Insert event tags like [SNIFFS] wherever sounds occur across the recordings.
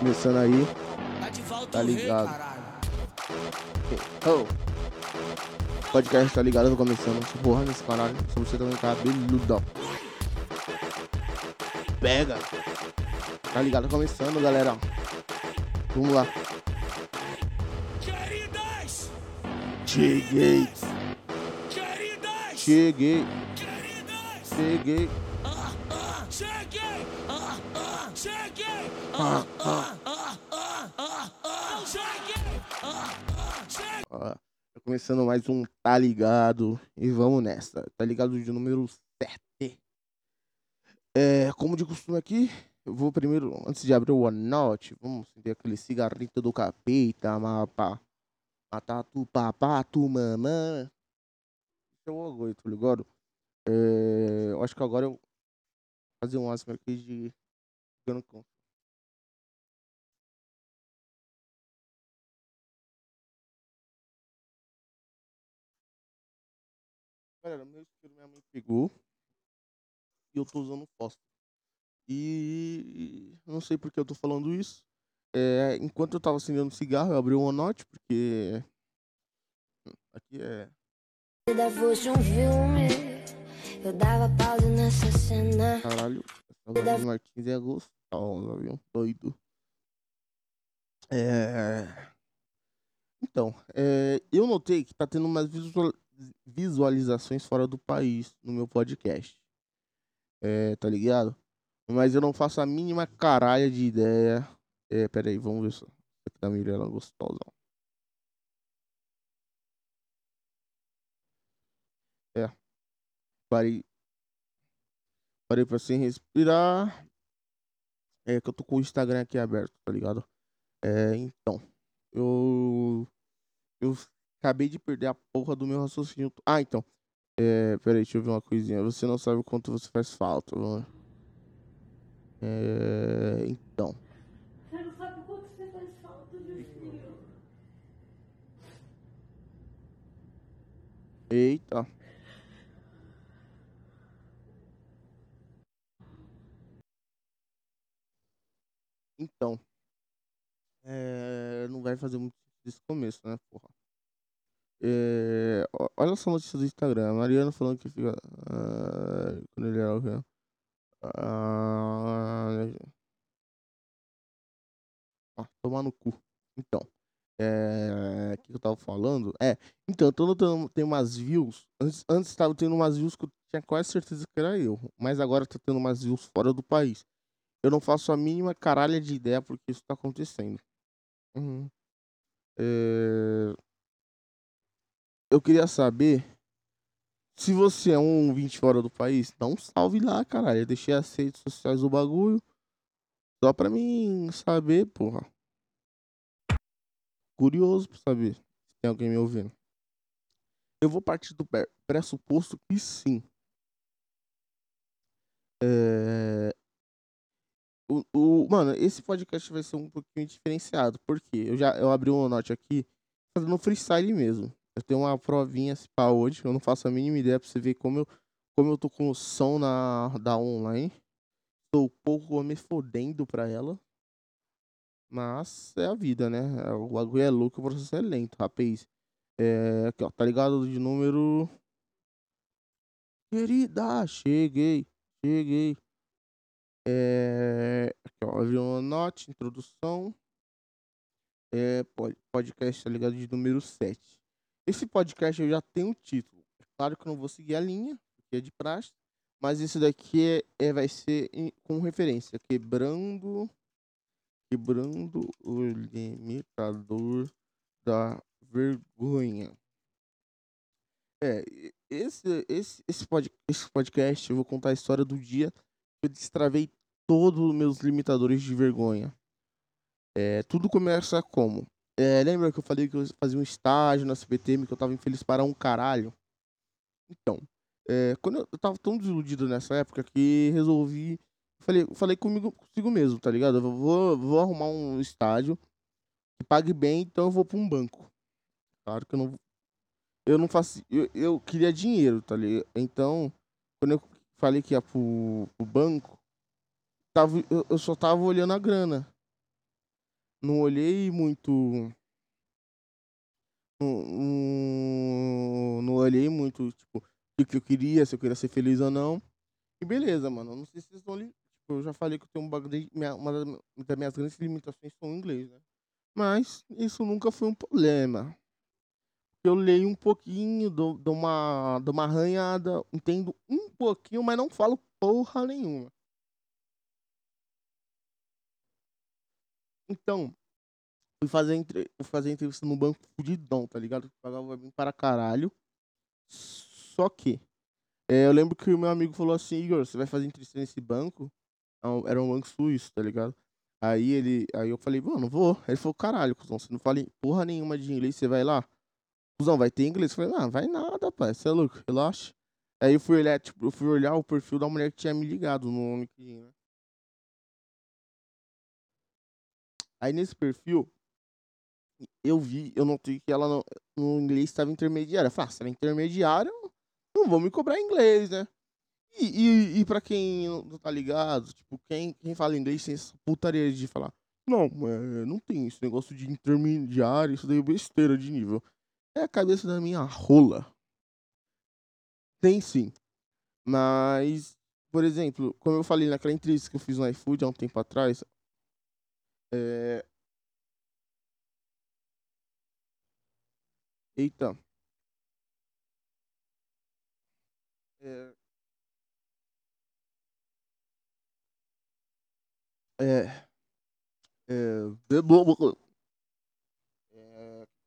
Começando aí, tá ligado? Oh. Podcast tá ligado? Tô começando porra nesse caralho. Se você também cabeludão. Pega. Tá ligado? Tá começando, galera. Vamos lá. Cheguei. Cheguei. Cheguei. Ah, ah. Ó, tá começando mais um Tá Ligado e vamos nessa. Tá ligado de número 7. É, como de costume aqui, eu vou primeiro, antes de abrir o OneNote, vamos acender aquele cigarrito do capeta, mapa. Matar tu papá, tu mamã. Isso é orgulho, tá ligado? É, eu acho que agora eu vou fazer um máximo aqui de. Galera, meu isqueiro minha mãe pegou e eu tô usando fósforo. E não sei por que eu tô falando isso. É, enquanto eu tava acendendo cigarro, eu abri o OneNote, porque aqui é vida fosse um filme, eu dava pausa nessa cena. Caralho, essa Laís Martins é gostosa, viu? Doido. É... Então, é, eu notei que tá tendo mais visual- visualizações fora do país no meu podcast. É, tá ligado? Mas eu não faço a mínima caralha de ideia. É, peraí, vamos ver só. Essa aqui da Mirella gostosa. É. Parei. Parei pra sem respirar. É que eu tô com o Instagram aqui aberto, tá ligado? É, então. Eu. Eu acabei de perder a porra do meu raciocínio. Ah, então. É, peraí, deixa eu ver uma coisinha. Você não sabe o quanto você faz falta. vamos. É, então. Você não sabe o quanto você faz falta, meu filho. Eita. Então. É, não vai fazer muito desse começo, né, porra? É, olha essa notícia do Instagram. A Mariana falando que fica. ah, quando ele era o quê? Ah, ah, tomar no cu. Então. É, o que eu tava falando? É, então, eu tô notando, tem umas views. Antes, antes tava tendo umas views que eu tinha quase certeza que era eu. Mas agora tá tendo umas views fora do país. Eu não faço a mínima caralha de ideia porque isso tá acontecendo. Uhum. É, Eu queria saber se você é um ouvinte fora do país, dá um salve lá, caralho. Eu deixei as redes sociais do bagulho. Só pra mim saber, porra. Curioso pra saber se tem alguém me ouvindo. Eu vou partir do pre- pressuposto que sim. É... O, o- mano, esse podcast vai ser um pouquinho diferenciado. Porque eu já eu abri uma note aqui fazendo freestyle mesmo. Eu tenho uma provinha pá hoje. Eu não faço a mínima ideia pra você ver como eu, como eu tô com o som na, da online. Tô um pouco me fodendo pra ela. Mas é a vida, né? É, O bagulho é louco, o processo é lento, rapaz. É, aqui, ó, tá ligado de número. Querida, cheguei, cheguei. É, aqui, ó, uma note, introdução. É, pod- podcast, tá ligado de número 7. Esse podcast eu já tenho um título. É claro que eu não vou seguir a linha, porque é de praxe. Mas esse daqui é, é- vai ser em- com referência. Quebrando. Quebrando o limitador da vergonha. É, esse, esse, esse, pod, esse podcast eu vou contar a história do dia que eu destravei todos os meus limitadores de vergonha. É, tudo começa como? É, lembra que eu falei que eu fazia um estágio na CPTM que eu tava infeliz para um caralho? Então, é, quando eu, eu tava tão desiludido nessa época que resolvi. Falei, falei comigo, consigo mesmo, tá ligado? Eu vou, vou arrumar um estágio que pague bem, então eu vou pra um banco. Claro que eu não. Eu não faço. Eu, eu queria dinheiro, tá ligado? Então, quando eu falei que ia pro, pro banco, tava, eu, eu só tava olhando a grana. Não olhei muito. Não, não, não olhei muito, tipo, o que eu queria, se eu queria ser feliz ou não. E beleza, mano. Não sei se vocês estão ali. Tipo, eu já falei que eu tenho um bagulho. Uma das minhas grandes limitações são o inglês, né? Mas isso nunca foi um problema. Eu leio um pouquinho, dou, dou uma, dou uma arranhada, entendo um pouquinho, mas não falo porra nenhuma. Então, fui fazer, entre, fui fazer entrevista no banco fudidão, tá ligado? Pagava bem para caralho. Só que, é, eu lembro que o meu amigo falou assim, Igor, você vai fazer entrevista nesse banco? Ah, Era um banco suíço, tá ligado? Aí ele, aí eu falei, mano, vou. Ele falou, caralho, cuzão, você não fala porra nenhuma de inglês, você vai lá? Cuzão, vai ter inglês? Eu falei, não, vai nada, pai, você é louco, relaxa. Aí eu fui olhar, tipo, eu fui olhar o perfil da mulher que tinha me ligado no LinkedIn, né? Aí nesse perfil, eu vi, eu notei que ela no, inglês estava intermediária. Eu falei, ah, se ela é intermediária, não vão me cobrar inglês, né? E, e, e pra quem não tá ligado, tipo, quem, quem fala inglês tem essa putaria de falar, não, é, não tem esse negócio de intermediário, isso daí é besteira de nível. É a cabeça da minha rola. Tem sim. Mas, por exemplo, como eu falei naquela entrevista que eu fiz no iFood há um tempo atrás, é... Eita. É... É... É...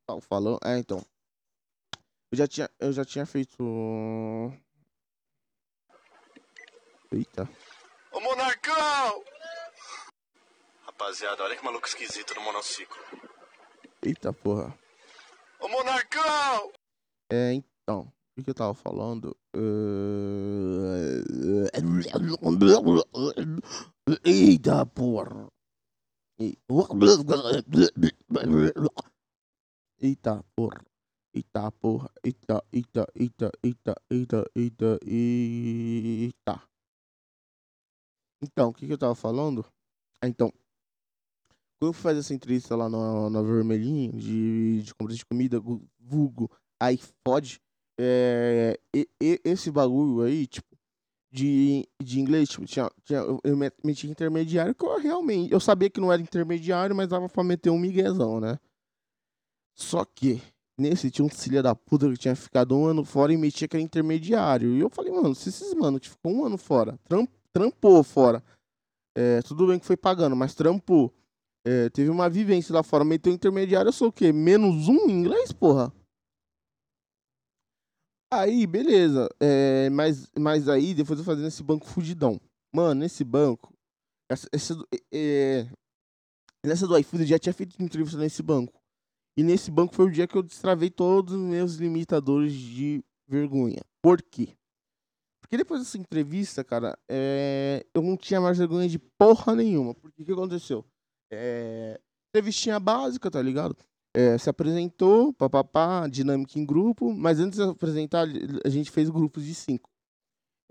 Tava falando... É, então. Eu já tinha, eu já tinha feito... Eita. Ô Monarcão! Rapaziada, olha que maluco esquisito no monociclo. Eita porra. Ô Monarcão! É, então, o que eu tava falando? Eh, Eita porra. Eita porra. Eita porra. Eita, eita, eita, eita, eita, eita, eita. Então, o que que eu tava falando? Ah, então, quando eu fui fazer essa entrevista lá na, na Vermelhinho, de, de compra de comida, vulgo, iPod, é, e- e- esse bagulho aí, tipo, de, de inglês, tipo, tinha, tinha, eu, eu met- meti intermediário, que eu realmente, eu sabia que não era intermediário, mas dava pra meter um miguezão, né? Só que, nesse tinha um filho da puta que tinha ficado um ano fora e metia que era intermediário. E eu falei, mano, se esses mano que ficou um ano fora, tram, trampou fora, é, tudo bem que foi pagando, mas trampou, é, teve uma vivência lá fora, meteu intermediário, eu sou o quê? Menos um em inglês, porra? Aí, beleza. É, mas, mas aí, depois eu fazendo esse banco fudidão. Mano, nesse banco. Essa, essa é, nessa do iFood eu já tinha feito entrevista nesse banco. E nesse banco foi o dia que eu destravei todos os meus limitadores de vergonha. Por quê? Porque depois dessa entrevista, cara, é, eu não tinha mais vergonha de porra nenhuma. Porque o que aconteceu? É, entrevistinha básica, tá ligado? É, se apresentou, papapá, dinâmica em grupo, mas antes de apresentar, a gente fez grupos de cinco.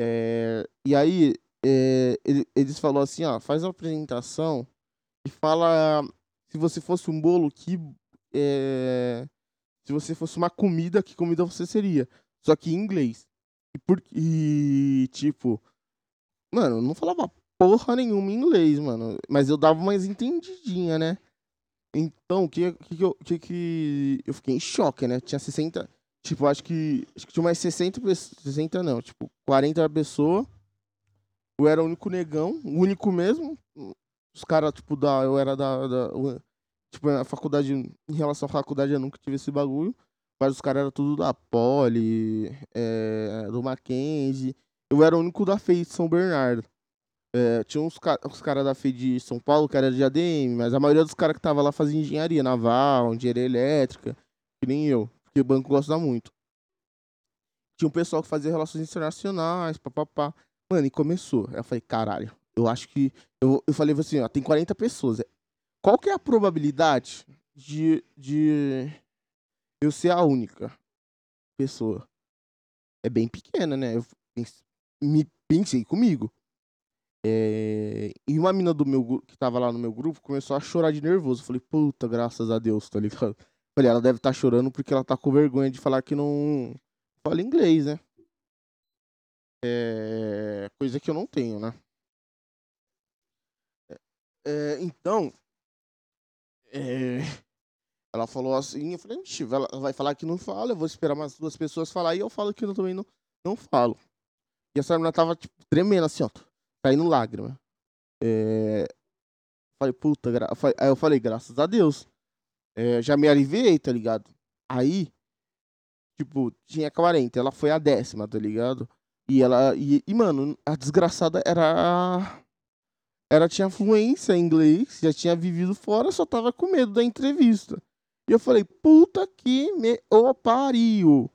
É, e aí, é, ele- eles falaram assim, ó, faz a apresentação e fala se você fosse um bolo, que é, se você fosse uma comida, que comida você seria. Só que em inglês. E, por, e tipo, mano, não falava porra nenhuma em inglês, mano. Mas eu dava umas entendidinha, né? Então, o que, que, que, eu, que que eu fiquei em choque, né? Tinha 60. Tipo, acho que. Acho que tinha mais 60 pessoas. 60 não, tipo, 40 pessoas. Eu era o único negão, o único mesmo. Os caras, tipo, da. Eu era da. da tipo, a faculdade. Em relação à faculdade, eu nunca tive esse bagulho. Mas os caras eram tudo da Poli, é, do Mackenzie. Eu era o único da FEI de São Bernardo. É, tinha uns, ca os caras da FEI de São Paulo que era de ADM, mas a maioria dos caras que tava lá fazia engenharia naval, engenharia elétrica, que nem eu, porque o banco gosta muito. Tinha um pessoal que fazia relações internacionais, papapá. Mano, e começou. Eu falei, caralho, eu acho que. Eu, eu falei assim, ó, tem 40 pessoas. Qual que é a probabilidade de, de eu ser a única pessoa? É bem pequena, né? Eu me pensei comigo. É, e uma mina do meu que tava lá no meu grupo começou a chorar de nervoso. Eu Falei, puta, graças a Deus, tá ligado? Falei, ela deve estar chorando porque ela tá com vergonha de falar que não fala inglês, né? É, coisa que eu não tenho, né? É, então, ela falou assim, eu falei, "Ixi, ela vai falar que não fala, eu vou esperar umas duas pessoas falar e eu falo que eu também não, não falo. E essa menina tava, tipo, tremendo assim, ó, caindo lágrima. É, falei, puta, gra... aí eu falei, graças a Deus. É, já me aliviei, tá ligado? Aí, tipo, tinha 40, ela foi a décima, tá ligado? E ela, e, e, mano, a desgraçada era ela tinha fluência em inglês, já tinha vivido fora, só tava com medo da entrevista. E eu falei, puta que me o pariu.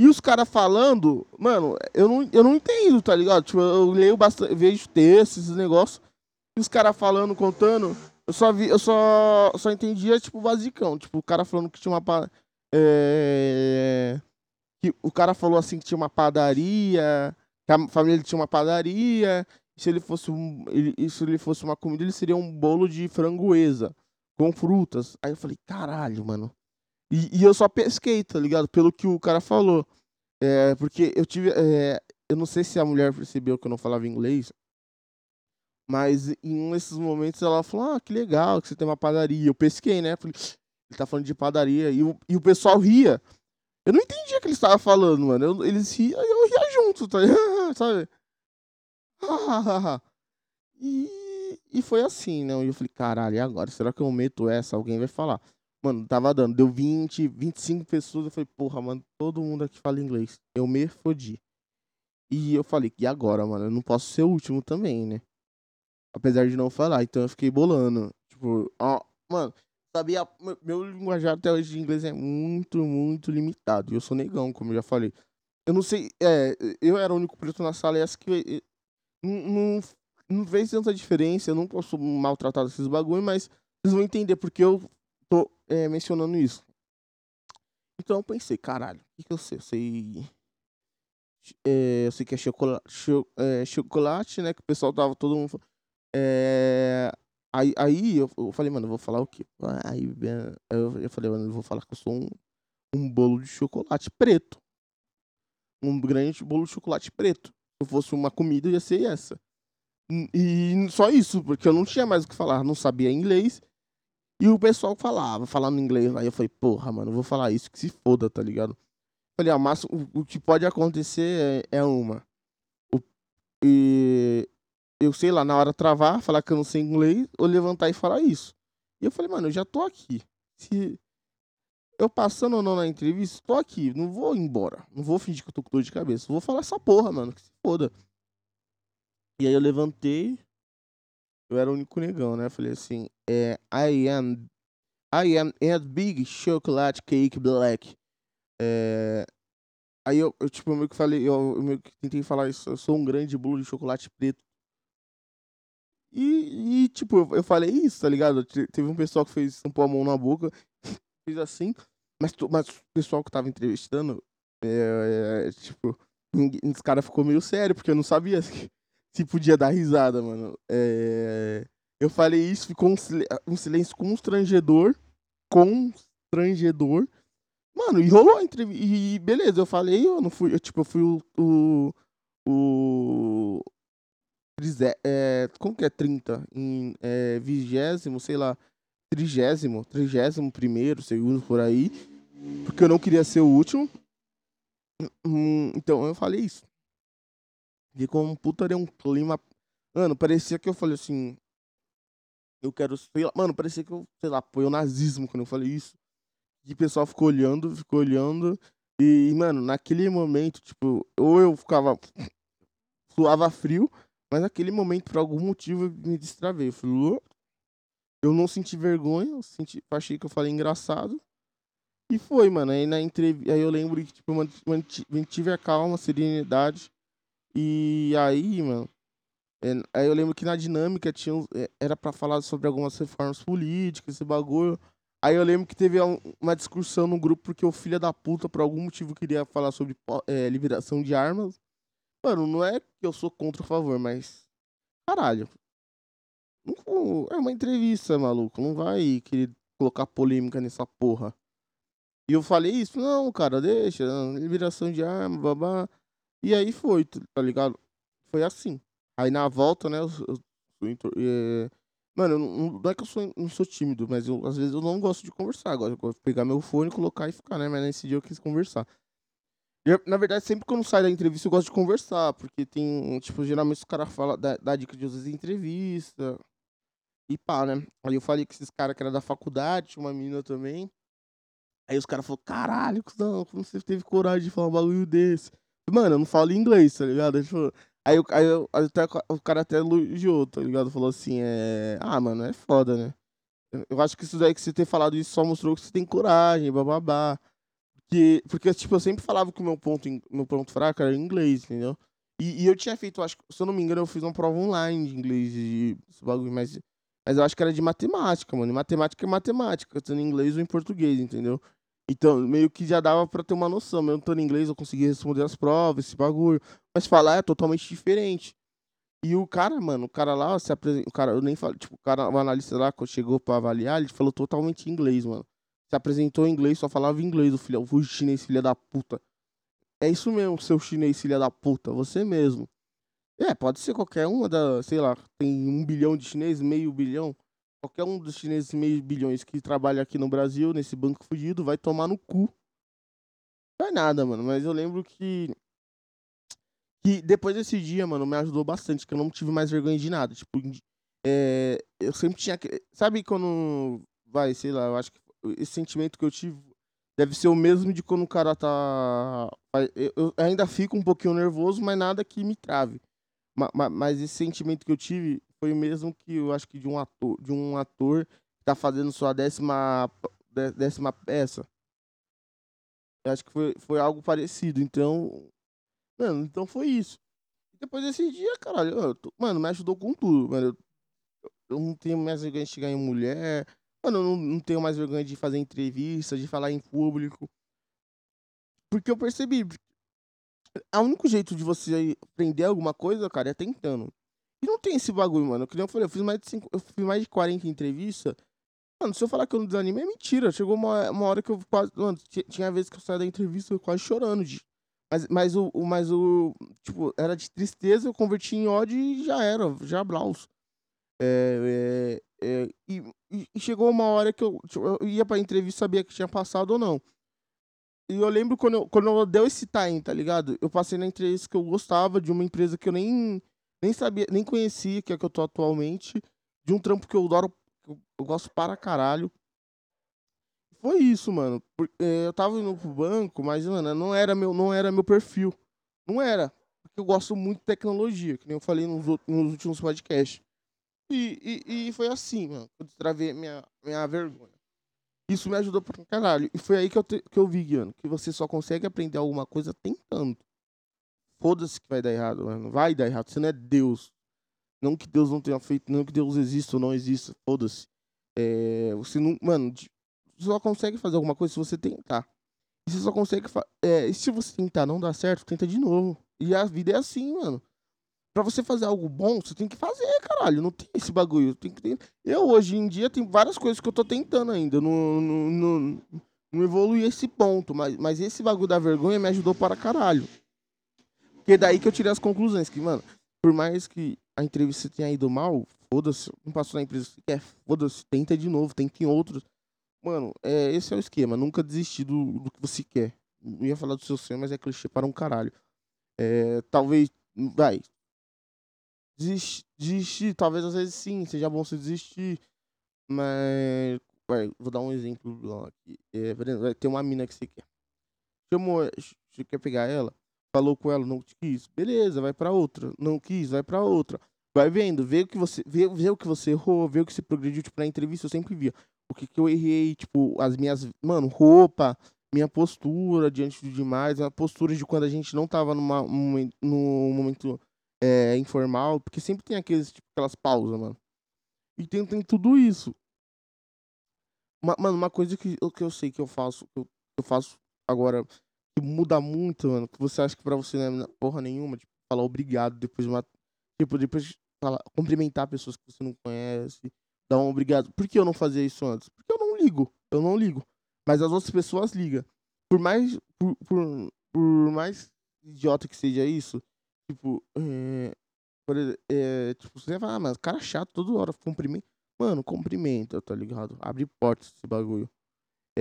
E os caras falando, mano, eu não, eu não entendo, tá ligado? Tipo, eu leio bastante, vejo textos, esses negócios. E os caras falando, contando, eu só vi, eu só, só entendia, tipo, basicão. Tipo, o cara falando que tinha uma. É, que o cara falou assim que tinha uma padaria, que a família tinha uma padaria, se ele fosse um, ele, se ele fosse uma comida, ele seria um bolo de frangoesa com frutas. Aí eu falei, caralho, mano. E, e eu só pesquei, tá ligado? Pelo que o cara falou. É, porque eu tive. é, eu não sei se a mulher percebeu que eu não falava inglês. Mas em um desses momentos ela falou: Ah, que legal que você tem uma padaria. Eu pesquei, né? Falei, ele tá falando de padaria. E o, e o pessoal ria. Eu não entendia o que eles estavam falando, mano. Eu- eles riam e eu ria junto, tá ligado? [LAUGHS] Sabe? e, e foi assim, né? E eu falei, caralho, e agora? Será que eu meto essa? Alguém vai falar. Mano, tava dando. Deu 20, 25 pessoas. Eu falei, porra, mano, todo mundo aqui fala inglês. Eu me fodi. E eu falei, e agora, mano? Eu não posso ser o último também, né? Apesar de não falar. Então eu fiquei bolando. Tipo, ó, mano, sabia? meu- linguajar até hoje de inglês é muito, muito limitado. E eu sou negão, como eu já falei. Eu não sei, é, eu era o único preto na sala e essa que eh, não, não, não fez tanta diferença. Eu não posso maltratar esses bagulho, mas vocês vão entender porque eu tô é, mencionando isso. Então eu pensei, caralho, o que, que eu sei? Eu sei. é, eu sei que é chocolate, é, chocolate, né? Que o pessoal tava todo mundo. É, aí, aí eu, eu falei, mano, eu vou falar o quê? Aí eu, eu falei, mano, eu vou falar que eu sou um, um bolo de chocolate preto. Um grande bolo de chocolate preto. Se fosse uma comida, ia ser essa. E só isso, porque eu não tinha mais o que falar, não sabia inglês. E o pessoal falava, falando inglês lá. E eu falei, porra, mano, vou falar isso, que se foda, tá ligado? Falei, ah, mas o, o que pode acontecer é, é uma. O- e eu sei lá, na hora travar, falar que eu não sei inglês, ou levantar e falar isso. E eu falei, mano, eu já tô aqui. Se eu passando ou não na entrevista, tô aqui, não vou embora. Não vou fingir que eu tô com dor de cabeça. Vou falar essa porra, mano, que se foda. E aí eu levantei. Eu era o único negão, né? Falei assim, é, I am I am a big chocolate cake black. É, aí eu, eu, tipo, eu meio que falei, eu, eu meio que tentei falar isso, eu sou um grande bolo de chocolate preto. E, e, tipo, eu, eu falei isso, tá ligado? Te- Teve um pessoal que fez, tampou a mão na boca, [LAUGHS] fez assim, mas, mas o pessoal que tava entrevistando, é, é, tipo, ninguém- os caras ficou meio sério, porque eu não sabia se, [LAUGHS] se podia dar risada, mano. É, eu falei isso, ficou um, sil- um silêncio constrangedor, constrangedor. Mano, e rolou a entrevista, e beleza, eu falei, eu não fui, eu, tipo, eu fui o, o, o é, como que é 30? Em é, vigésimo, sei lá, trigésimo, trigésimo primeiro, segundo, por aí, porque eu não queria ser o último. Hum, Então, eu falei isso. Ficou um putaria, um clima. Mano, parecia que eu falei assim. Eu quero. Sei lá, mano, parecia que eu, sei lá, foi o nazismo quando eu falei isso. E o pessoal ficou olhando, ficou olhando. E, mano, naquele momento, tipo, ou eu ficava. [SNIFFS] suava frio, mas naquele momento, por algum motivo, eu me destravei. Eu falei, eu não senti vergonha, eu senti, achei que eu falei engraçado. E foi, mano. Aí na entrevista. Aí eu lembro que, tipo, eu manti- manti- mantive a calma, a serenidade. E aí, mano. É, aí eu lembro que na dinâmica tinha, é, era pra falar sobre algumas reformas políticas, esse bagulho. Aí eu lembro que teve um- uma discussão no grupo porque o filho da puta, por algum motivo, queria falar sobre é, liberação de armas. Mano, não é que eu sou contra a favor, mas caralho. É uma entrevista, maluco. Não vai querer colocar polêmica nessa porra. E eu falei isso, não, cara, deixa, liberação de arma, babá. E aí foi, tá ligado? Foi assim. Aí na volta, né, eu, eu, eu intro- é, Mano, eu não, não é que eu sou, não sou tímido, mas eu, às vezes eu não gosto de conversar. Agora eu gosto de pegar meu fone, colocar e ficar, né? Mas nesse dia eu quis conversar. Eu- na verdade, sempre que eu não saio da entrevista, eu gosto de conversar, porque tem, tipo, geralmente os caras falam, dá, dica de vezes entrevista. E pá, né? Aí eu falei com esses caras que era da faculdade, tinha uma menina também. Aí os caras falaram, caralho, cuzão, como você teve coragem de falar um bagulho desse? Mano, eu não falo inglês, tá ligado? Tipo, aí, eu- aí, eu- até, o cara até elogiou, tá ligado? Falou assim, é... Ah, mano, é foda, né? Eu- acho que isso daí que você ter falado isso só mostrou que você tem coragem, bababá. Porque, porque tipo, eu sempre falava que o meu ponto, meu ponto fraco era inglês, entendeu? E, e eu tinha feito, acho se eu não me engano, eu fiz uma prova online de inglês, esse bagulho, mas, mas eu acho que era de matemática, mano. E matemática é matemática, tanto em inglês ou em português, entendeu? Então, meio que já dava pra ter uma noção. Mesmo estando em inglês, eu conseguia responder as provas, esse bagulho. Mas falar é totalmente diferente. E o cara, mano, o cara lá, se apresenta, o cara, eu nem falo, tipo, o cara, o analista lá, quando chegou pra avaliar, ele falou totalmente inglês, mano. Se apresentou em inglês, só falava inglês, o filho, o chinês, filha da puta. É isso mesmo, seu chinês, filha da puta, você mesmo. É, pode ser qualquer uma da, sei lá, tem um bilhão de chineses, meio bilhão. Qualquer um dos chineses meio bilhões que trabalha aqui no Brasil, nesse banco fudido, vai tomar no cu. Não é nada, mano, mas eu lembro que. Que depois desse dia, mano, me ajudou bastante, que eu não tive mais vergonha de nada. Tipo, é, eu sempre tinha. Sabe quando. Vai, sei lá, eu acho que esse sentimento que eu tive deve ser o mesmo de quando o cara tá. Eu ainda fico um pouquinho nervoso, mas nada que me trave. Ma- ma- Mas esse sentimento que eu tive foi mesmo que eu acho que de um ator, de um ator que tá fazendo sua décima, dé- décima peça. Eu acho que foi, foi algo parecido. Então, mano, então foi isso. Depois desse dia, caralho, eu tô- mano, me ajudou com tudo, mano. Eu, eu não tenho mais vergonha de chegar em mulher. Mano, eu não, não tenho mais vergonha de fazer entrevista, de falar em público. Porque eu percebi. O único jeito de você aprender alguma coisa, cara, é tentando. E não tem esse bagulho, mano. Que nem eu falei, eu fiz mais de, cinco, eu fiz mais de 40 entrevistas. Mano, se eu falar que eu não desanimei, é mentira. Chegou uma, uma hora que eu quase. Mano, ti- tinha vezes que eu saía da entrevista eu quase chorando. De, mas, mas, o, o- mas o. Tipo, era de tristeza, eu converti em ódio e já era, já blaus. É, é, é, e- e chegou uma hora que eu, tipo, eu ia pra entrevista sabia que tinha passado ou não. E eu lembro quando eu, quando eu deu esse time, tá ligado? Eu passei na entrevista que eu gostava, de uma empresa que eu nem, nem sabia, nem conhecia, que é que eu tô atualmente, de um trampo que eu adoro, que eu, gosto para caralho. Foi isso, mano. Eh, eu tava indo pro banco, mas, mano, não era meu, não era meu perfil. Não era. Porque eu gosto muito de tecnologia, que nem eu falei nos, outros- nos últimos podcasts. E, e, e foi assim, mano. Eu destravei minha, minha vergonha. Isso me ajudou pra caralho. E foi aí que eu, te- que eu vi, Guiano, que você só consegue aprender alguma coisa tentando. Foda-se que vai dar errado, mano. Vai dar errado. Você não é Deus. Não que Deus não tenha feito, não que Deus exista ou não exista. Foda-se. É, você não. Mano, só consegue fazer alguma coisa se você tentar. E você só consegue. É, e se você tentar não dar certo, tenta de novo. E a vida é assim, mano. Pra você fazer algo bom, você tem que fazer, caralho. Não tem esse bagulho. Tem que. Eu, hoje em dia, tem várias coisas que eu tô tentando ainda. Não, não, não, não evolui esse ponto. Mas, mas esse bagulho da vergonha me ajudou para caralho. Porque é daí que eu tirei as conclusões. Que, mano, por mais que a entrevista tenha ido mal, foda-se. Não passou na empresa que quer, foda-se. Tenta de novo, tenta em outros. Mano, é, esse é o esquema. Nunca desistir do, do que você quer. Não ia falar do seu sonho, mas é clichê para um caralho. É, talvez. Vai. Desistir, desistir, talvez às vezes sim, seja bom você desistir. Mas. Vai, vou dar um exemplo aqui. É, ter uma mina que você quer. Chamou, você quer pegar ela, falou com ela, não quis, beleza, vai pra outra. Não quis, vai pra outra. Vai vendo, vê o que você, vê, vê o que você errou, vê o que você progrediu, tipo, na entrevista eu sempre via. O que, que eu errei, tipo, as minhas, mano, roupa, minha postura diante do demais, a postura de quando a gente não tava numa, num num momento é, informal, porque sempre tem aqueles, tipo, aquelas pausas, mano. E tem, tem tudo isso. Uma- mano, uma coisa que, eu- que eu sei que eu faço, que eu, que eu faço agora, que muda muito, mano, que você acha que pra você não é porra nenhuma, tipo, falar obrigado depois de uma. Tipo, depois falar, cumprimentar pessoas que você não conhece, dar um obrigado. Por que eu não fazia isso antes? Porque eu não ligo, eu não ligo. Mas as outras pessoas ligam. Por mais, por, por, por mais idiota que seja isso, tipo, é, por é, tipo, você vai falar, ah, mas cara chato toda hora, cumprimenta. Mano, cumprimenta, tá ligado? Abre portas esse bagulho.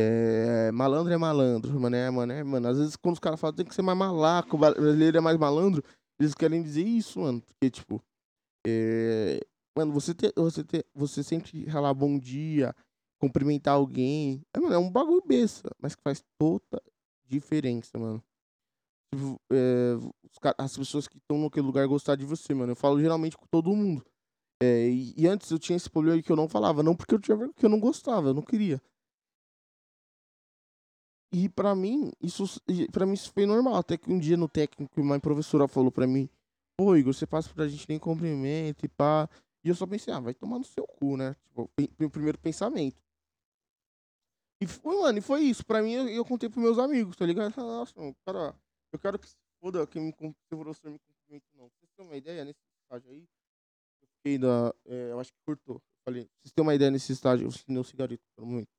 É, malandro é malandro, mano, é, mano, é, mano. Às vezes quando os caras falam tem que ser mais malaco, o brasileiro é mais malandro, eles querem dizer isso, mano. Porque, tipo, é, mano, você, ter, você, ter, você sempre falar bom dia, cumprimentar alguém, é, mano, é um bagulho besta, mas que faz toda diferença, mano. Tipo, é, as pessoas que estão naquele lugar gostar de você, mano. Eu falo geralmente com todo mundo. É, e, e antes eu tinha esse problema que eu não falava, não porque eu tinha ver- que eu não gostava, eu não queria. E pra mim, isso para mim isso foi normal, até que um dia no técnico uma professora falou pra mim: "Pô, Igor, você passa pra gente nem cumprimento e pá". E eu só pensei: "Ah, vai tomar no seu cu, né?" Tipo, meu primeiro pensamento. E foi, mano, e foi isso. Pra mim, eu, eu contei pros meus amigos, tá ligado? Nossa, mano, cara, eu quero que se foda quem me o professor me cumprimente, não. Pra vocês terem uma ideia, nesse estágio aí, eu fiquei da. é, eu acho que cortou. Falei, vocês terem uma ideia nesse estágio, eu assinei o cigarito um momento.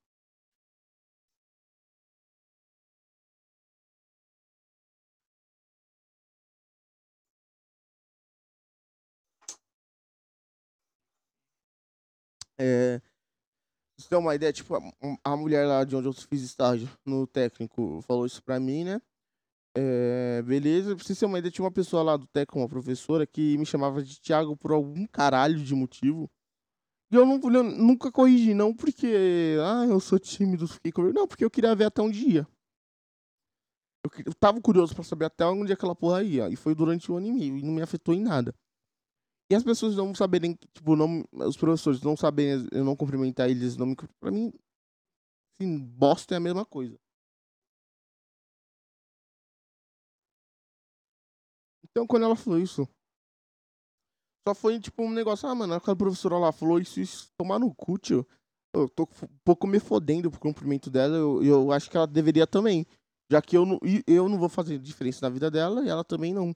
É, pra vocês terem uma ideia, tipo, a, a mulher lá de onde eu fiz estágio, no técnico, falou isso pra mim, né? É, beleza, pra vocês terem uma ideia, tinha uma pessoa lá do técnico, uma professora, que me chamava de Thiago por algum caralho de motivo. E eu, não, eu nunca corrigi, não porque, ah, eu sou tímido, fiquei com Não, porque eu queria ver até um dia. Eu, eu tava curioso pra saber até onde aquela porra ia. E foi durante um ano e meio, e não me afetou em nada. E as pessoas não saberem, tipo, não, os professores não saberem eu não cumprimentar eles, não me. Pra mim, assim, bosta é a mesma coisa. Então, quando ela falou isso, só foi tipo um negócio, ah, mano, aquela professora lá falou isso, isso, tomar no cu, tio. Eu tô um pouco me fodendo pro cumprimento dela, eu, eu acho que ela deveria também. Já que eu não, eu não vou fazer diferença na vida dela e ela também não.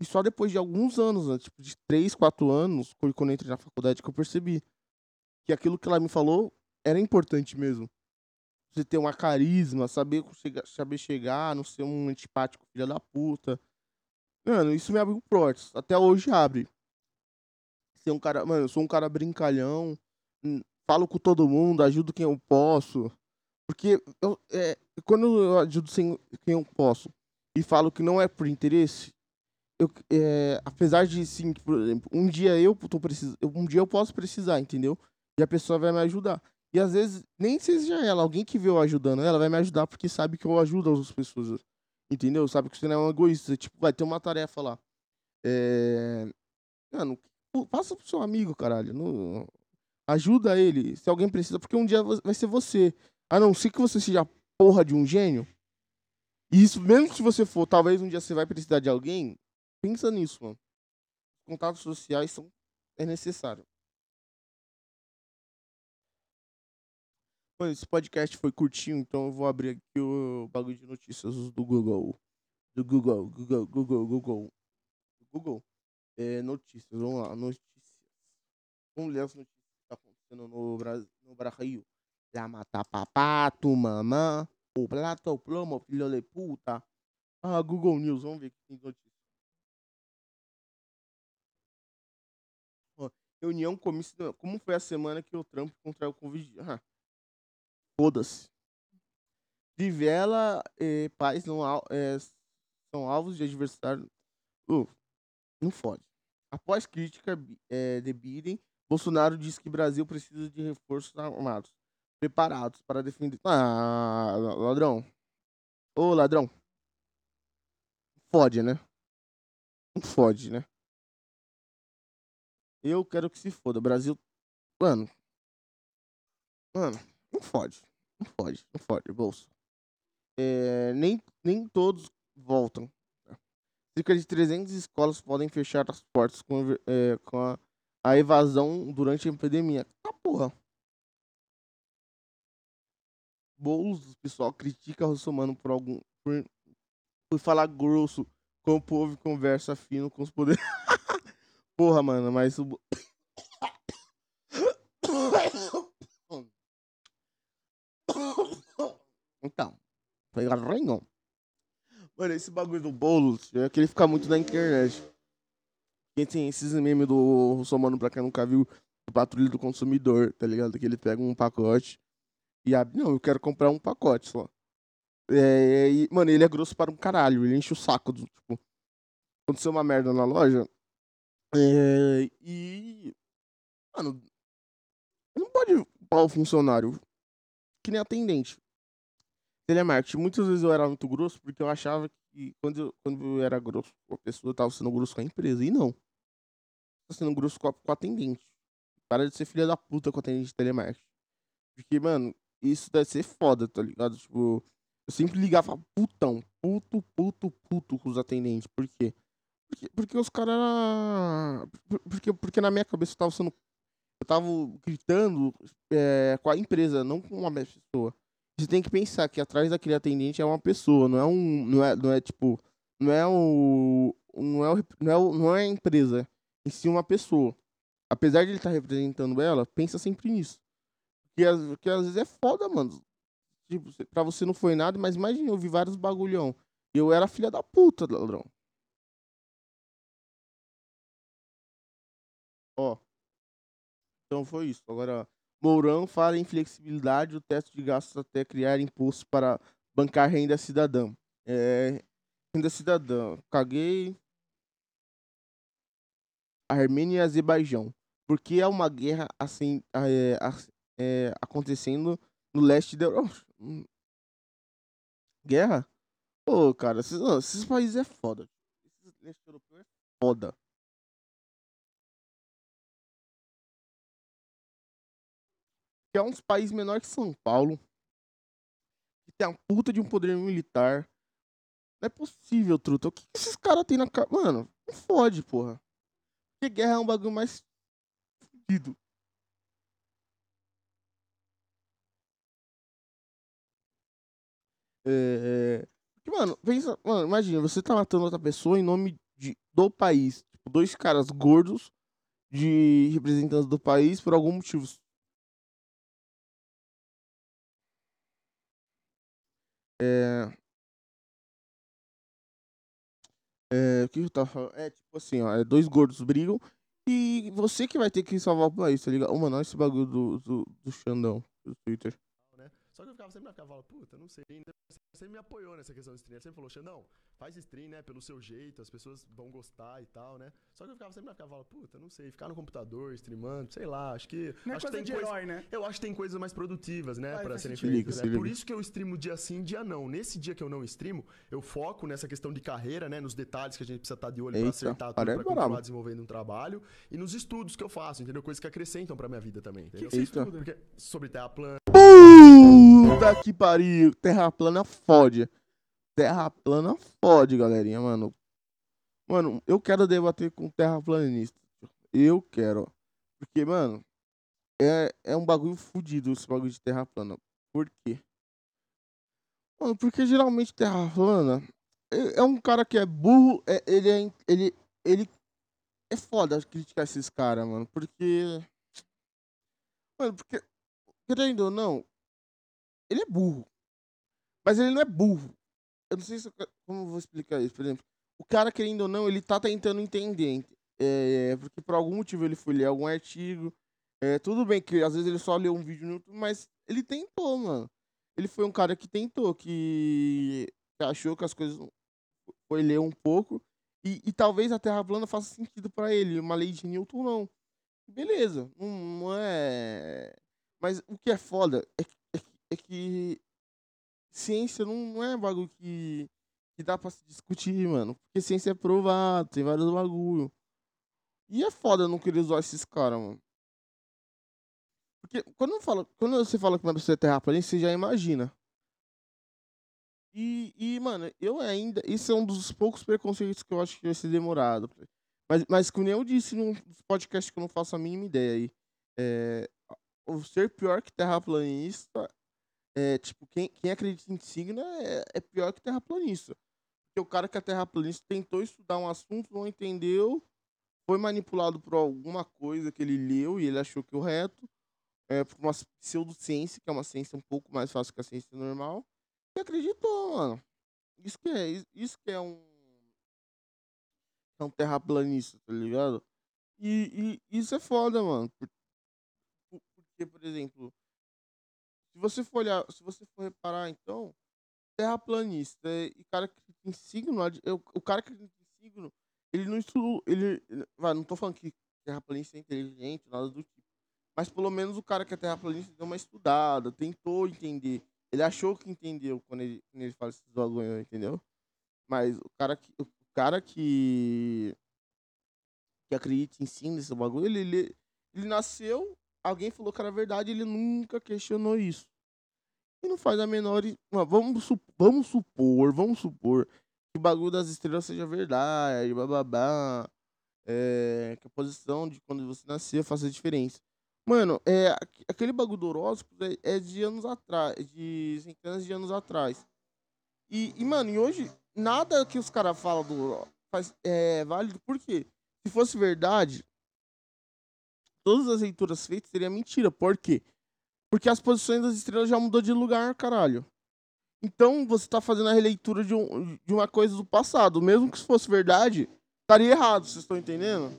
E só depois de alguns anos, né, tipo de 3, 4 anos, quando eu entrei na faculdade que eu percebi que aquilo que ela me falou era importante mesmo. Você ter uma carisma, saber, saber chegar, não ser um antipático filha da puta. Mano, isso me abriu portas. Até hoje abre. Ser um cara. Mano, eu sou um cara brincalhão. Falo com todo mundo, ajudo quem eu posso. Porque eu, é, quando eu ajudo quem eu posso e falo que não é por interesse, eu, é, apesar de sim, por exemplo, um dia eu tô precis, um dia eu posso precisar, entendeu? E a pessoa vai me ajudar. E às vezes, nem seja ela, alguém que vê eu ajudando, ela vai me ajudar porque sabe que eu ajudo as pessoas. Entendeu? Sabe que você não é um egoísta. Tipo, vai ter uma tarefa lá. É... Mano, passa pro seu amigo, caralho. Ajuda ele. Se alguém precisa, porque um dia vai ser você. A não ser que você seja porra de um gênio. E isso, mesmo se você for, talvez um dia você vai precisar de alguém. Pensa nisso, mano. Contatos sociais são é necessário. Mano, esse podcast foi curtinho, então eu vou abrir aqui o bagulho de notícias do Google. Do Google, Google, Google, Google. Google. É, notícias, vamos lá, notícias. Vamos ler as notícias que tá acontecendo no Brasil, no Brasil. La mata papato, mamã, o plato, o plomo, filho de puta. Ah, Google News, vamos ver o que tem de reunião comissão. Como foi a semana que o Trump contraiu o Covid? Ah, Foda-se. Vivela e pais não, é, são alvos de adversário. Uh, não fode. Após crítica é, de Biden, Bolsonaro diz que Brasil precisa de reforços armados preparados para defender. Ah, ladrão. Ô, ladrão. Fode, né? Não fode, né? Eu quero que se foda. Brasil. Mano. Mano, não fode. Não fode. Não fode, bolso. É, nem, nem todos voltam. Cerca de 300 escolas podem fechar as portas com, é, com a, a evasão durante a epidemia. Ah, porra. Boulos, o pessoal critica russomano por algum. Por, por falar grosso com o povo e conversa fino com os poderes. [LAUGHS] Porra, mano, mas o. Então, foi arranhão. Mano, esse bagulho do Boulos, é que ele fica muito na internet. Quem tem esses memes do Russomano, pra quem nunca viu, do Patrulha do Consumidor, tá ligado? Que ele pega um pacote e abre. Não, eu quero comprar um pacote só. É, e, mano, ele é grosso para um caralho. Ele enche o saco do, tipo. Aconteceu uma merda na loja. É, e. Mano. Não pode culpar o funcionário. Que nem atendente. Telemarketing. Muitas vezes eu era muito grosso porque eu achava que quando eu, quando eu era grosso a pessoa, eu tava sendo grosso com a empresa. E não. Tá sendo grosso com, a, com o atendente. Para de ser filha da puta com o atendente de telemarketing. Porque, mano, isso deve ser foda, tá ligado? Tipo, eu sempre ligava putão, puto, puto, puto com os atendentes. Por quê? Porque, porque os caras porque, porque na minha cabeça eu tava sendo. Eu tava gritando é, com a empresa, não com uma pessoa. Você tem que pensar que atrás daquele atendente é uma pessoa, não é um. Não é, não é tipo. Não é o. Não é, o, não, é o, não é a empresa, em si uma pessoa. Apesar de ele estar tá representando ela, pensa sempre nisso. Porque, porque às vezes é foda, mano. Tipo, pra você não foi nada, mas imagina, eu vi vários bagulhão. Eu era filha da puta, ladrão. Ó. Então foi isso. Agora, Mourão fala em flexibilidade o teto de gastos até criar imposto para bancar renda cidadã. É, renda cidadã. Caguei. Armênia e Azerbaijão. Porque é uma guerra assim é, é, acontecendo no leste da Europa. Guerra? Pô, cara, esses, esses países é foda. Esse leste europeu é foda. É uns países menores que São Paulo, que tem uma puta de um poder militar. Não é possível, truta. O que, que esses caras têm na cara? Mano, não fode, porra. Porque guerra é um bagulho mais fudido. É, é... Mano, pensa, mano, imagina, você tá matando outra pessoa em nome de, do país. Tipo, dois caras gordos de representantes do país por algum motivo É. É, o que eu tava falando? É tipo assim, ó, é dois gordos brigam e você que vai ter que salvar o país, tá ligado? Mano, olha esse bagulho do, do, do Xandão, do Twitter. Né? Só que eu ficava sempre na ficava, puta, não sei, você sempre me apoiou nessa questão de stream, ele sempre falou, Xandão, faz stream, né, pelo seu jeito, as pessoas vão gostar e tal, né? Só que eu ficava sempre na ficava, puta, não sei, ficar no computador, streamando, sei lá, acho que... Não é acho que coisa tem de herói, né? Eu acho que tem coisas mais produtivas, né, Vai, pra serem feitas. Se né? Por isso que eu streamo dia sim, dia não. Nesse dia que eu não streamo, eu foco nessa questão de carreira, né, nos detalhes que a gente precisa estar de olho pra Eita, acertar tudo, pra continuar brabo. desenvolvendo um trabalho, e nos estudos que eu faço, entendeu? Coisas que acrescentam pra minha vida também, que, entendeu? que Eita. estuda? Porque sobre terra plana, Puta que pariu. Terra plana fode. Terra plana fode, galerinha, mano. Mano, eu quero debater com terraplanista. Eu quero. Porque, mano, é, é um bagulho fudido esse bagulho de terra plana. Por quê? Mano, porque geralmente terra plana é, é um cara que é burro, é, ele é. Ele, ele é foda criticar esses caras, mano. Porque. Mano, porque. Querendo ou não, ele é burro. Mas ele não é burro. Eu não sei se eu, como eu vou explicar isso. Por exemplo, o cara, querendo ou não, ele tá tentando entender. ent- É, porque por algum motivo ele foi ler algum artigo. É, tudo bem que às vezes ele só leu um vídeo no YouTube, mas ele tentou, mano. Ele foi um cara que tentou, que, achou que as coisas. Foi ler um pouco. E, e talvez a Terra plana faça sentido pra ele. Uma lei de Newton, não. Beleza. Não, não é. Mas o que é foda é, que- é, que- ciência não, não é bagulho que, que dá pra se discutir, mano. Porque ciência é provado, tem vários bagulho. E é foda não querer usar esses caras, mano. Porque quando, eu falo, quando você fala que uma pessoa é terraplanista, você já imagina. E, e, mano, eu ainda. Isso é um dos poucos preconceitos que eu acho que vai ser demorado. Mas, mas como eu disse num dos podcasts que eu não faço a mínima ideia aí. É, o ser pior que terraplanista é, tipo, quem, quem acredita em signo é, é pior que terraplanista. Porque o cara que é terraplanista tentou estudar um assunto, não entendeu, foi manipulado por alguma coisa que ele leu e ele achou que o reto, é, por uma pseudociência, que é uma ciência um pouco mais fácil que a ciência normal, e acreditou, mano. Isso que é, isso que é um, é um terraplanista, tá ligado? E, e isso é foda, mano. Por- por- Porque, por exemplo, se você for olhar, se você for reparar, então, terraplanista e cara que tem signo, o cara que tem signo, ele não estudou, ele, vai, não tô falando que terraplanista é inteligente, nada do tipo. Mas pelo menos o cara que é terraplanista deu uma estudada, tentou entender. Ele achou que entendeu quando ele, quando ele fala esses bagulho, entendeu? Mas o cara que, o cara que, que acredita em si nesse bagulho, ele, ele, ele nasceu, alguém falou que era verdade, ele nunca questionou isso. E não faz a menor. Vamos, su- vamos supor, vamos supor que o bagulho das estrelas seja verdade, bababá. É, que a posição de quando você nasceu faça diferença. Mano, é, aque- aquele bagulho do horóscopo é, é de anos atrás, de centenas de anos atrás. E, e, mano, e hoje, nada que os caras falam do é válido, por quê? Se fosse verdade, todas as leituras feitas seriam mentira. Por quê? Porque as posições das estrelas já mudou de lugar, caralho. Então você tá fazendo a releitura de, um, de uma coisa do passado. Mesmo que se fosse verdade, estaria errado, vocês estão entendendo?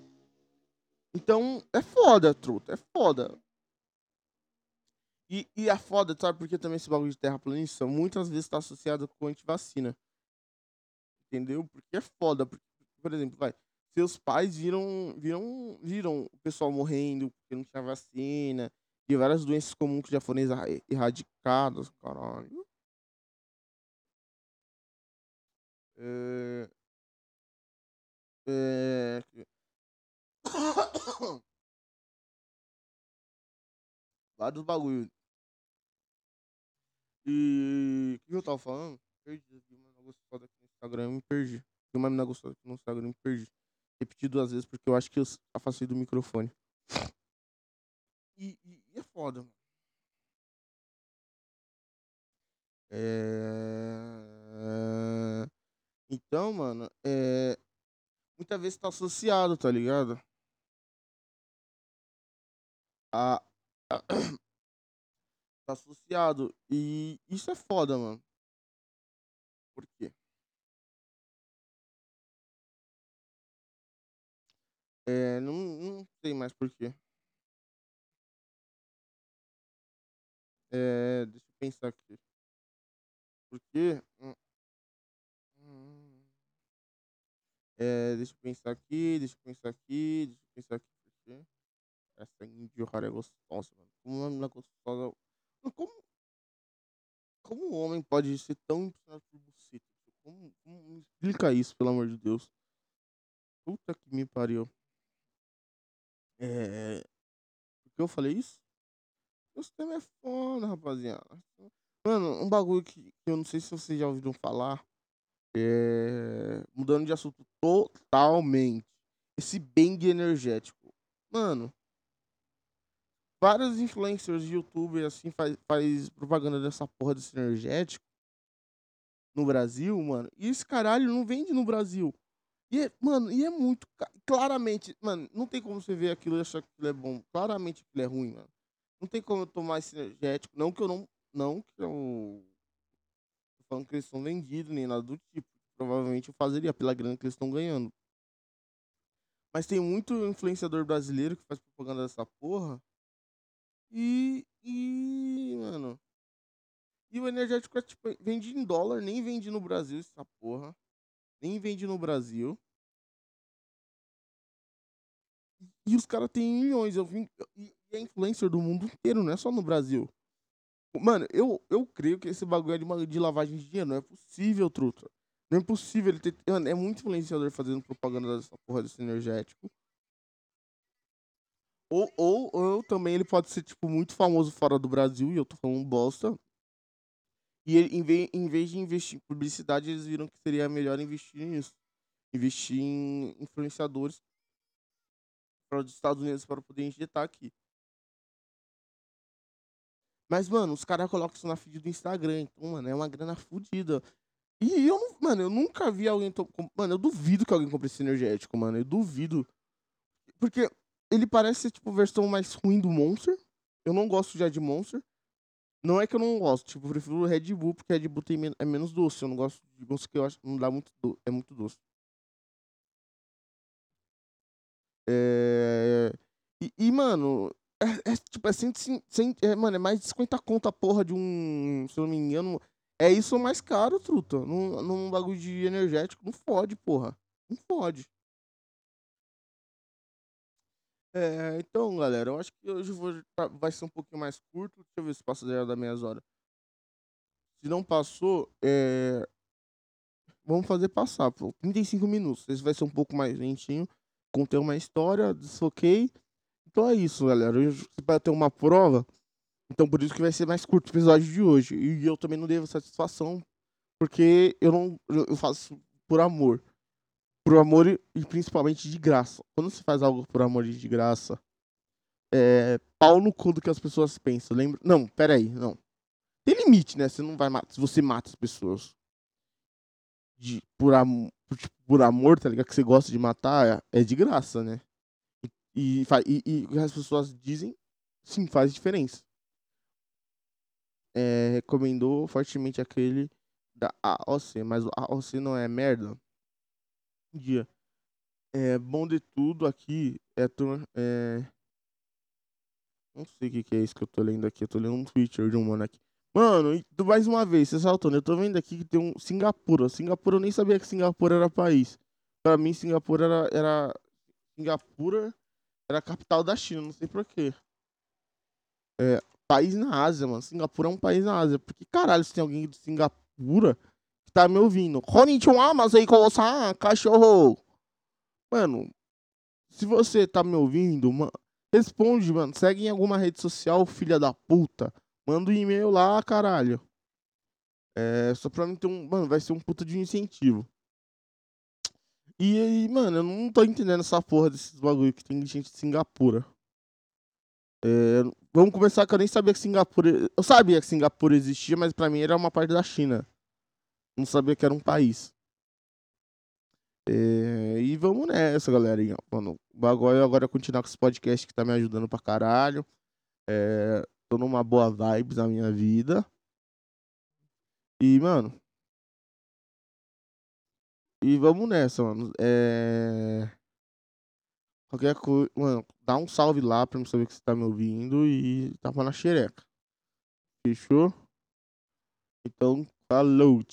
Então é foda, truta, é foda. E, e é foda, sabe? Porque também esse bagulho de terraplanista muitas vezes tá associado com antivacina. Entendeu? Porque é foda. Porque, por exemplo, vai. Seus pais viram, viram, viram o pessoal morrendo porque não tinha vacina. E várias doenças comuns que já foram erra- erradicadas, caralho. É... É... [COUGHS] Vários bagulho. E o que eu tava falando? Perdi. Vi uma mina gostosa aqui no Instagram, me perdi. Vi uma mina gostosa aqui no Instagram, me perdi. Repeti duas vezes porque eu acho que eu afastei do microfone. E, e- e é foda, mano. É... Então, mano, é... muitas vezes tá associado, tá ligado? A- [CLEARS THROAT] tá associado. E isso é foda, mano. Por quê? É, não, não sei mais por quê. É, deixa eu pensar aqui. Por quê? Hum. Hum. É, deixa eu pensar aqui, deixa eu pensar aqui, deixa eu pensar aqui. Por quê? Essa é gostosa, mano. Como uma menina gostosa. Como, como um homem pode ser tão impressionado por buceta? Como, como, explica isso, pelo amor de Deus. Puta que me pariu. É. Por que eu falei isso? Esse tema é foda, rapaziada. Mano, um bagulho que, que eu não sei se vocês já ouviram falar. É. Mudando de assunto totalmente. Esse bang energético. Mano. Vários influencers de youtuber assim faz, faz propaganda dessa porra desse energético no Brasil, mano. E esse caralho não vende no Brasil. E é, mano, e é muito. Claramente, mano, não tem como você ver aquilo e achar que aquilo é bom. Claramente aquilo é ruim, mano. Não tem como eu tomar esse energético. Não que eu não. Não que eu. Tô falando que eles são vendidos, nem nada do tipo. Provavelmente eu fazeria pela grana que eles estão ganhando. Mas tem muito influenciador brasileiro que faz propaganda dessa porra. E. E. Mano. E o energético é tipo. Vende em dólar, nem vende no Brasil essa porra. Nem vende no Brasil. E os caras têm milhões. Eu vim, e é influencer do mundo inteiro, não é só no Brasil. Mano, eu, eu creio que esse bagulho é de, uma, de lavagem de dinheiro. Não é possível, truta. Não é possível ele ter. Mano, é muito influenciador fazendo propaganda dessa porra desse energético. Ou, ou, ou também ele pode ser, tipo, muito famoso fora do Brasil, e eu tô falando bosta. E ele, em, vez, em vez de investir em publicidade, eles viram que seria melhor investir nisso. Investir em influenciadores para os Estados Unidos para poder injetar aqui. Mas, mano, os caras colocam isso na feed do Instagram. Então, mano, é uma grana fodida. E eu, mano, eu nunca vi alguém. to- Mano, eu duvido que alguém compre esse energético, mano. Eu duvido. Porque ele parece ser, tipo, a versão mais ruim do Monster. Eu não gosto já de Monster. Não é que eu não gosto, tipo, eu prefiro Red Bull, porque Red Bull tem é menos doce. Eu não gosto de gosto que eu acho não dá muito do- é muito doce. É... E, e, mano, é, é, tipo, é, cento, e cin- cem- é, mano, é mais de 50 conto a porra de um, se eu não me engano, é isso mais caro, truta. Num, num bagulho de energético, não fode, porra. Não fode. É, então, galera, eu acho que hoje vou, tá- vai ser um pouquinho mais curto. Deixa eu ver se passa da meias horas. Se não passou, é... vamos fazer passar, pô. 35 minutos. Esse vai ser um pouco mais lentinho. Contei uma história, desfoquei. Então é isso, galera. Hoje vai ter uma prova. Então por isso que vai ser mais curto o episódio de hoje. E eu também não devo satisfação, porque eu não eu faço por amor. Por amor e, principalmente de graça. Quando você faz algo por amor e de graça, é pau no cu do que as pessoas pensam. Lembra? Não, pera aí, não. Tem limite, né? Você não vai matar. Se você mata as pessoas de, por, am, por, tipo, por amor, tá ligado? Que você gosta de matar, é, é de graça, né? E, e, e, e as pessoas dizem, sim, faz diferença. É, recomendou fortemente aquele da AOC, mas o AOC não é merda. Dia. É bom de tudo aqui. É, é... Não sei o que, que é isso que eu tô lendo aqui. Eu tô lendo um Twitter de um mano aqui. Mano, mais uma vez, você saltando. Eu tô vendo aqui que tem um Singapura. Singapura, eu nem sabia que Singapura era país. Pra mim, Singapura era. era... Singapura era a capital da China, não sei porquê. É, país na Ásia, mano. Singapura é um país na Ásia. Por que caralho se tem alguém de Singapura tá me ouvindo? Konnichiwa, mas aí san cachorro. Mano, se você tá me ouvindo, mano, responde, mano. Segue em alguma rede social, filha da puta. Manda um e-mail lá, caralho. É, só pra mim ter um. Mano, vai ser um puta de um incentivo. E aí, mano, eu não tô entendendo essa porra desses bagulho que tem gente de Singapura. É, vamos começar que eu nem sabia que Singapura. Eu sabia que Singapura existia, mas pra mim era uma parte da China. Não sabia que era um país. É, e vamos nessa, galerinha. Mano, o bagulho agora é continuar com esse podcast que tá me ajudando pra caralho. É, tô numa boa vibes na minha vida. E, mano. E vamos nessa, mano. É. Qualquer coisa. Mano, dá um salve lá pra eu saber que você tá me ouvindo e tapa na xereca. Fechou? Então, falou.